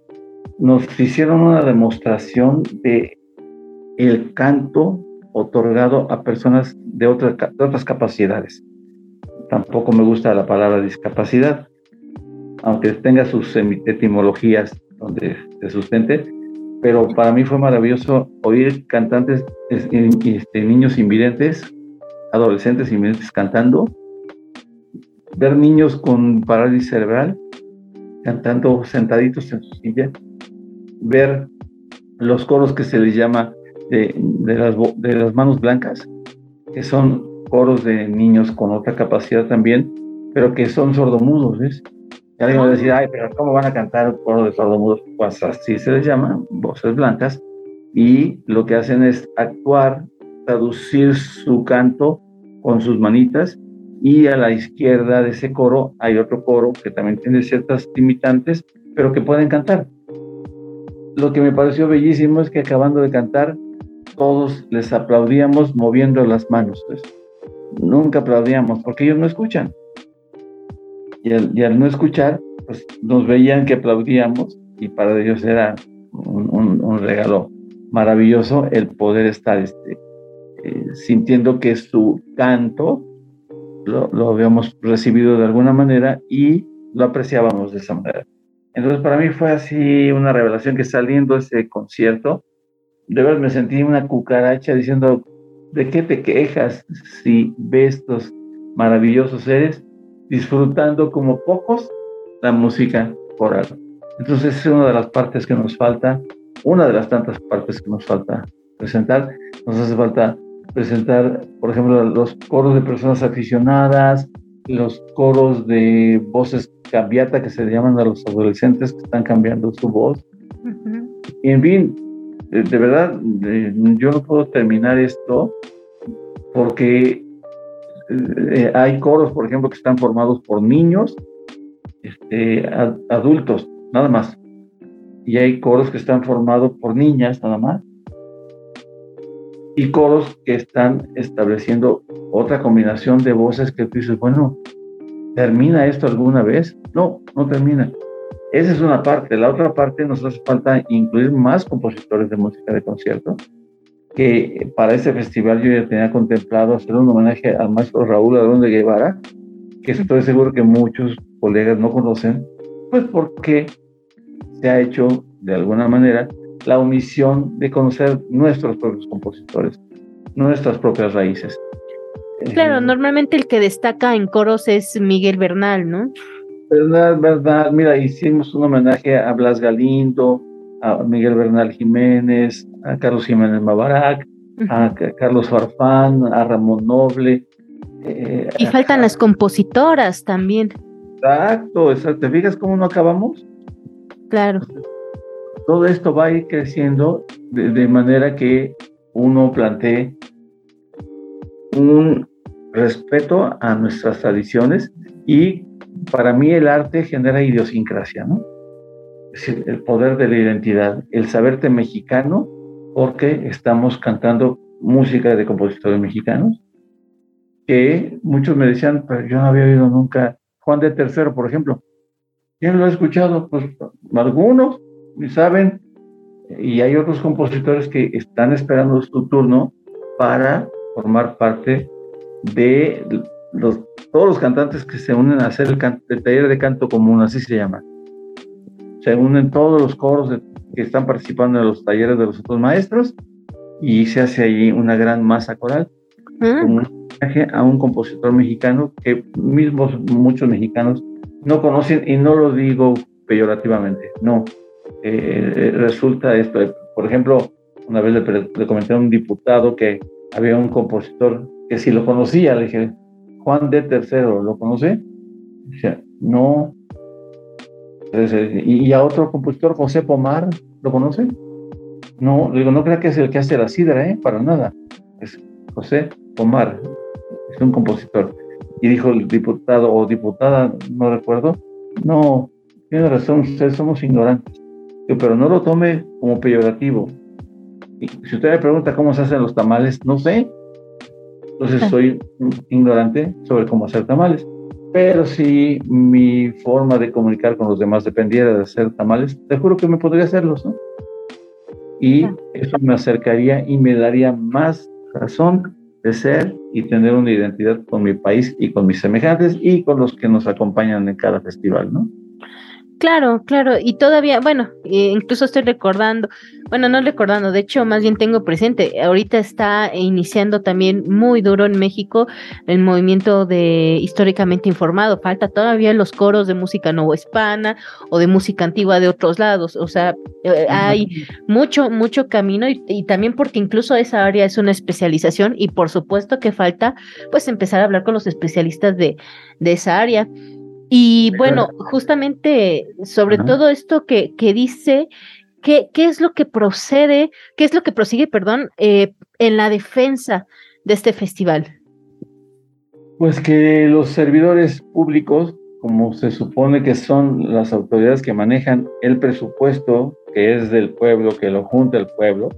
nos hicieron una demostración de el canto otorgado a personas de, otras de otras capacidades. Tampoco me gusta la palabra discapacidad, aunque tenga sus etimologías donde se sustente, pero para mí fue maravilloso oír cantantes, este, niños invidentes, adolescentes invidentes cantando, ver niños con parálisis cerebral cantando sentaditos en su silla, ver los coros que se les llama de, las, de las manos blancas, que son coros de niños con otra capacidad también, pero que son sordomudos, ¿ves? Y alguien va a decir, ay, pero ¿cómo van a cantar un coro de sordomudos? Pues así se les llama, voces blancas, y lo que hacen es actuar, traducir su canto con sus manitas, y a la izquierda de ese coro hay otro coro que también tiene ciertas limitantes, pero que pueden cantar. Lo que me pareció bellísimo es que acabando de cantar, todos les aplaudíamos moviendo las manos. Pues. Nunca aplaudíamos porque ellos no escuchan y al, no escuchar, pues nos veían que aplaudíamos y para ellos era un, regalo maravilloso el poder estar este, eh, sintiendo que su canto lo, lo, habíamos recibido de alguna manera y lo apreciábamos de esa manera. Entonces para mí fue así una revelación que saliendo ese concierto, de verdad me sentí una cucaracha diciendo, ¿de qué te quejas si ves estos maravillosos seres disfrutando como pocos la música coral. Entonces es una de las partes que nos falta, una de las tantas partes que nos falta presentar. Nos hace falta presentar, por ejemplo, los coros de personas aficionadas, los coros de voces cambiata que se llaman a los adolescentes que están cambiando su voz. Y en fin, de, verdad, yo no puedo terminar esto porque eh, hay coros, por ejemplo, que están formados por niños, este, adultos, nada más. Y hay coros que están formados por niñas, nada más. Y coros que están estableciendo otra combinación de voces que tú dices, bueno, ¿termina esto alguna vez? No, no termina. Esa es una parte. La otra parte nos hace falta incluir más compositores de música de concierto que para este festival yo ya tenía contemplado hacer un homenaje al maestro Raúl Arón de Guevara, que estoy seguro que muchos colegas no conocen, pues porque se ha hecho de alguna manera la omisión de conocer nuestros propios compositores, nuestras propias raíces. Claro, eh, normalmente el que destaca en coros es Miguel Bernal, ¿no? Verdad, verdad. Mira, hicimos un homenaje a Blas Galindo, a Miguel Bernal Jiménez, a Carlos Jiménez Mabarak, a Carlos Farfán, a Ramón Noble. Eh, y faltan las compositoras también. Exacto, exacto. ¿Te fijas cómo no acabamos? Claro. Todo esto va a ir creciendo de, manera que uno plantee un respeto a nuestras tradiciones y para mí el arte genera idiosincrasia, ¿no? Es decir, el poder de la identidad, el saberte mexicano, porque estamos cantando música de compositores mexicanos, que muchos me decían, pero yo no había oído nunca Juan de Tercero, por ejemplo. ¿Quién lo ha escuchado? Pues algunos, saben, y hay otros compositores que están esperando su turno para formar parte de los, todos los cantantes que se unen a hacer el, taller de canto común, así se llama. Se unen todos los coros que están participando en los talleres de los otros maestros y se hace allí una gran masa coral. Mm. un homenaje a un compositor mexicano que mismos muchos mexicanos no conocen y no lo digo peyorativamente, no. Eh, resulta esto, por ejemplo, una vez le, comenté a un diputado que había un compositor que si lo conocía, le dije, Juan de Tercero, ¿lo conoce? Dice, no. Eh, y, a otro compositor, José Pomar, ¿lo conoce? No, digo, no crea que es el que hace la sidra, ¿eh? Para nada. Es José Pomar, es un compositor. Y dijo el diputado o diputada, no recuerdo, no, tiene razón, ustedes somos ignorantes. pero no lo tome como peyorativo. Si usted me pregunta cómo se hacen los tamales, no sé. Entonces soy ignorante sobre cómo hacer tamales. Pero si mi forma de comunicar con los demás dependiera de hacer tamales, te juro que me podría hacerlos, ¿no? Y eso me acercaría y me daría más razón de ser y tener una identidad con mi país y con mis semejantes y con los que nos acompañan en cada festival, ¿no? Claro, claro, y todavía, bueno, incluso estoy recordando, bueno, no recordando, de hecho, más bien tengo presente, ahorita está iniciando también muy duro en México el movimiento de históricamente informado, falta todavía los coros de música hispana o de música antigua de otros lados, o sea, eh, hay mucho, mucho camino y, también porque incluso esa área es una especialización y por supuesto que falta pues empezar a hablar con los especialistas de, de esa área. Y bueno, justamente sobre todo esto que, que dice, ¿qué, ¿qué, es lo que procede, qué es lo que prosigue, perdón, eh, en la defensa de este festival? Pues que los servidores públicos, como se supone que son las autoridades que manejan el presupuesto, que es del pueblo, que lo junta el pueblo,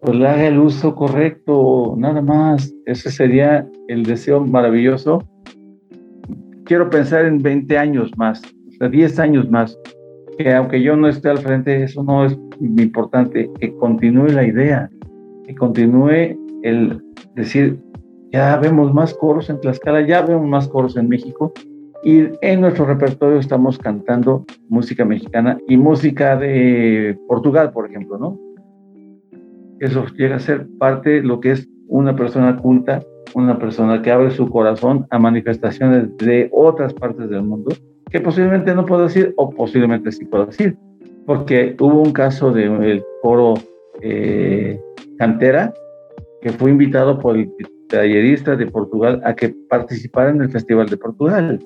pues le haga el uso correcto, nada más. Ese sería el deseo maravilloso quiero pensar en 20 años más, o sea, 10 años más, que aunque yo no esté al frente, eso no es importante, que continúe la idea, que continúe el decir, ya vemos más coros en Tlaxcala, ya vemos más coros en México, y en nuestro repertorio estamos cantando música mexicana y música de Portugal, por ejemplo, ¿no? Eso llega a ser parte de lo que es una persona culta una persona que abre su corazón a manifestaciones de otras partes del mundo que posiblemente no puedo decir o posiblemente sí puedo decir, porque hubo un caso del coro eh, Cantera que fue invitado por el tallerista de Portugal a que participara en el Festival de Portugal.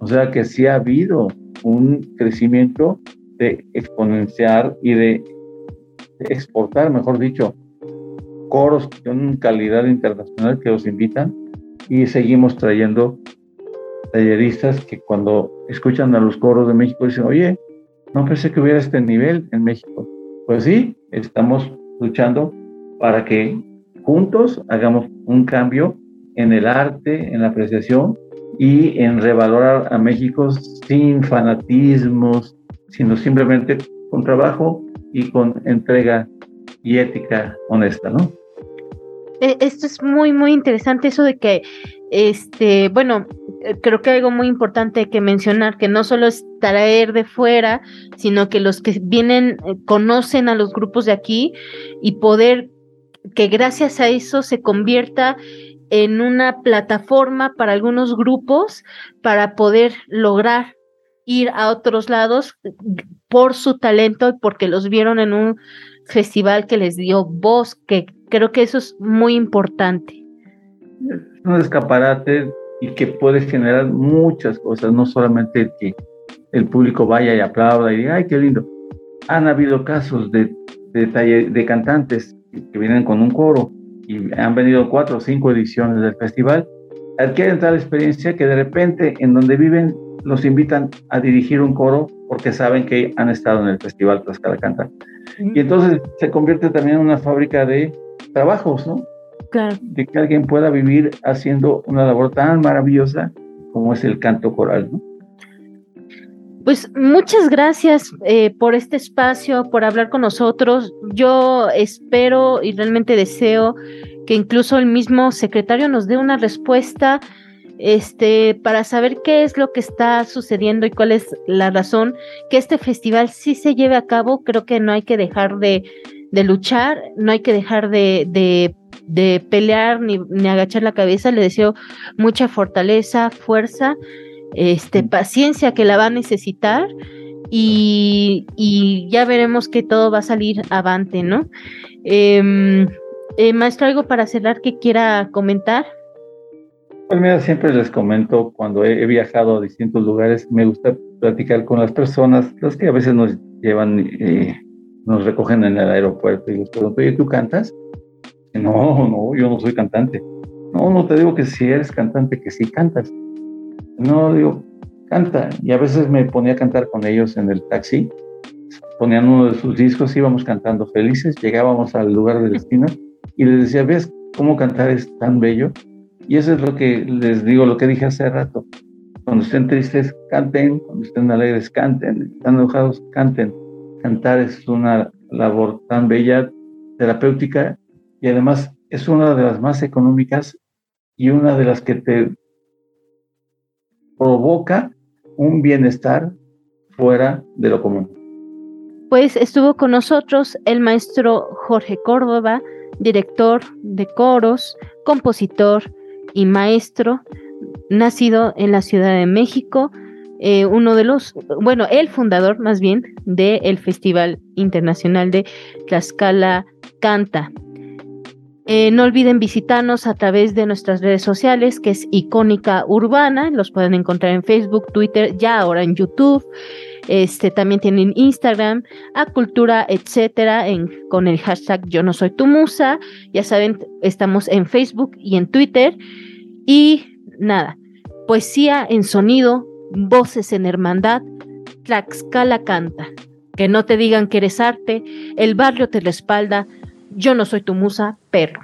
O sea que sí ha habido un crecimiento de exponenciar y de exportar, mejor dicho, coros con calidad internacional que los invitan y seguimos trayendo talleristas que cuando escuchan a los coros de México dicen, oye, no pensé que hubiera este nivel en México. Pues sí, estamos luchando para que juntos hagamos un cambio en el arte, en la apreciación y en revalorar a México sin fanatismos, sino simplemente con trabajo y con entrega y ética honesta, ¿no? E, esto es muy, muy interesante, eso de que, este, bueno, eh, creo que algo muy importante que mencionar, que no solo es traer de fuera, sino que los que vienen eh, conocen a los grupos de aquí y poder que gracias a eso se convierta en una plataforma para algunos grupos para poder lograr ir a otros lados por su talento y porque los vieron en un festival que les dio voz, que creo que eso es muy importante. Es un escaparate y que puede generar muchas cosas, no solamente que el público vaya y aplauda y diga, ay, qué lindo. Han habido casos de, de, de cantantes que vienen con un coro y han venido cuatro o cinco ediciones del festival, adquieren tal experiencia que de repente en donde viven los invitan a dirigir un coro porque saben que han estado en el festival Tlaxcala Canta. Y entonces se convierte también en una fábrica de trabajos, ¿no? Claro. De que alguien pueda vivir haciendo una labor tan maravillosa como es el canto coral, ¿no? Pues muchas gracias eh, por este espacio, por hablar con nosotros. Yo espero y realmente deseo que incluso el mismo secretario nos dé una respuesta este, para saber qué es lo que está sucediendo y cuál es la razón que este festival sí se lleve a cabo. Creo que no hay que dejar de, luchar, no hay que dejar de, de, pelear ni, ni, agachar la cabeza. Le deseo mucha fortaleza, fuerza este, paciencia que la va a necesitar y, ya veremos que todo va a salir avante, ¿no? Eh, eh, maestro, algo para cerrar que quiera comentar. Pues mira, siempre les comento, cuando he, viajado a distintos lugares, me gusta platicar con las personas, las que a veces nos llevan, nos recogen en el aeropuerto y les pregunto, oye, ¿tú cantas? No, no, yo no soy cantante. No, no te digo que si eres cantante, que sí cantas. No, digo, canta. Y a veces me ponía a cantar con ellos en el taxi. Ponían uno de sus discos, íbamos cantando felices, llegábamos al lugar del destino y les decía, ¿ves cómo cantar es tan bello? Y eso es lo que les digo, lo que dije hace rato. Cuando estén tristes, canten, cuando estén alegres, canten, están enojados, canten. Cantar es una labor tan bella, terapéutica y además es una de las más económicas y una de las que te provoca un bienestar fuera de lo común. Pues estuvo con nosotros el maestro Jorge Córdoba, director de coros, compositor y maestro, nacido en la Ciudad de México, eh, uno de los, bueno, el fundador más bien del Festival Internacional de Tlaxcala Canta. Eh, no olviden visitarnos a través de nuestras redes sociales, que es Icónica Urbana. Los pueden encontrar en Facebook, Twitter, ya ahora en YouTube. Este, también tienen Instagram, a Cultura, etcétera, con el hashtag Yo no soy tu musa. Ya saben, estamos en Facebook y en Twitter. Y nada, poesía en sonido, voces en hermandad, Tlaxcala canta. Que no te digan que eres arte, el barrio te respalda, yo no soy tu musa, perro.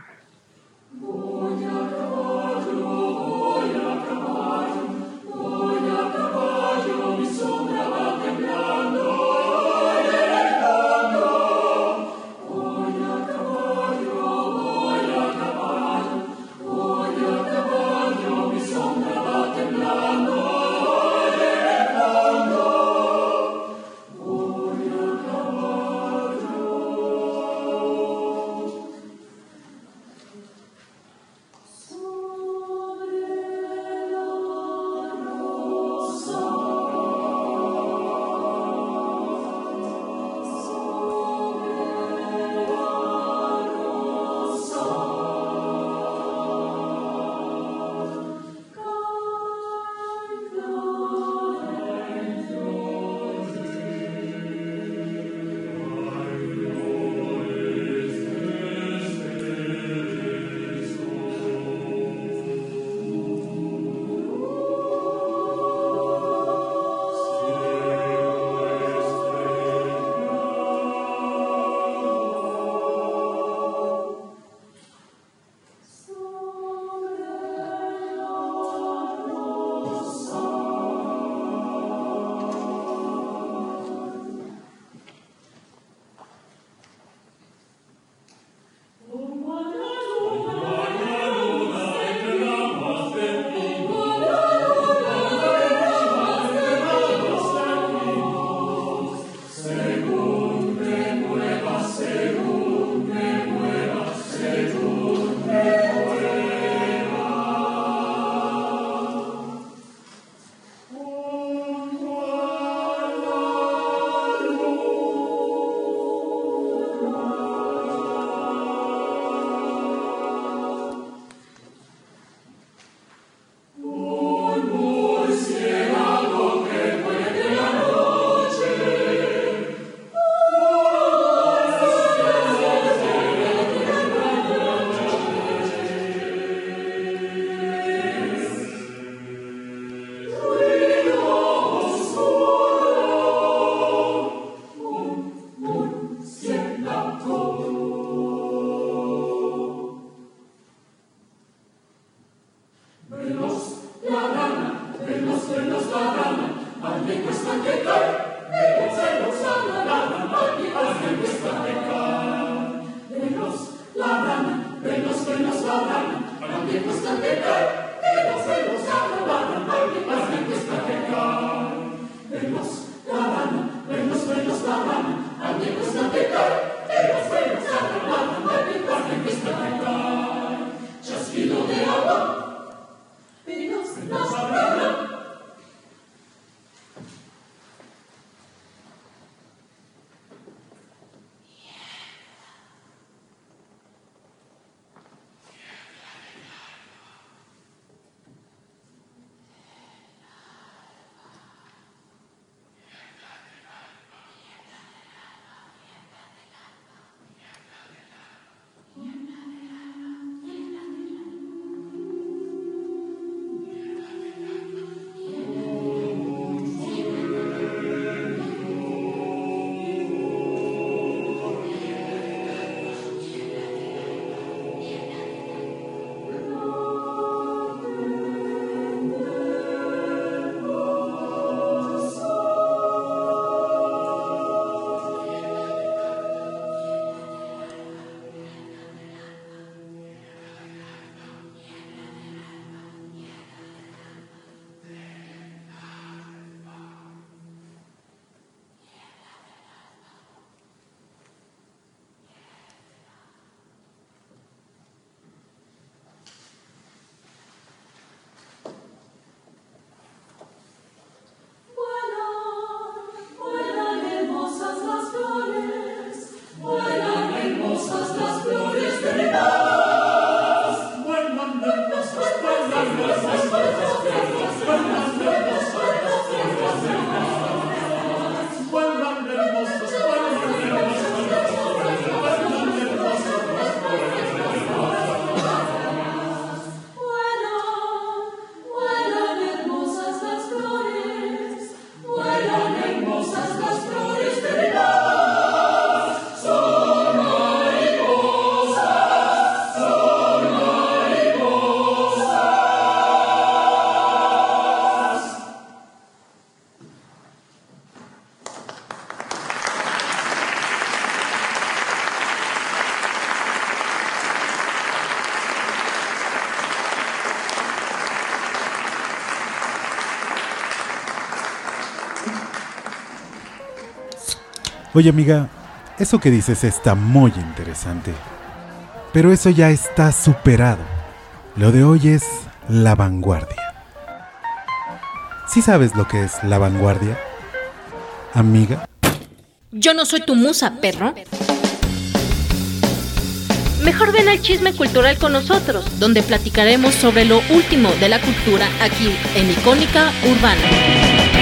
Oye amiga, eso que dices está muy interesante. Pero eso ya está superado. Lo de hoy es la vanguardia. ¿Sí sabes lo que es la vanguardia? Amiga. Yo no soy tu musa, perro. Mejor ven al chisme cultural con nosotros, donde platicaremos sobre lo último de la cultura aquí en Icónica Urbana.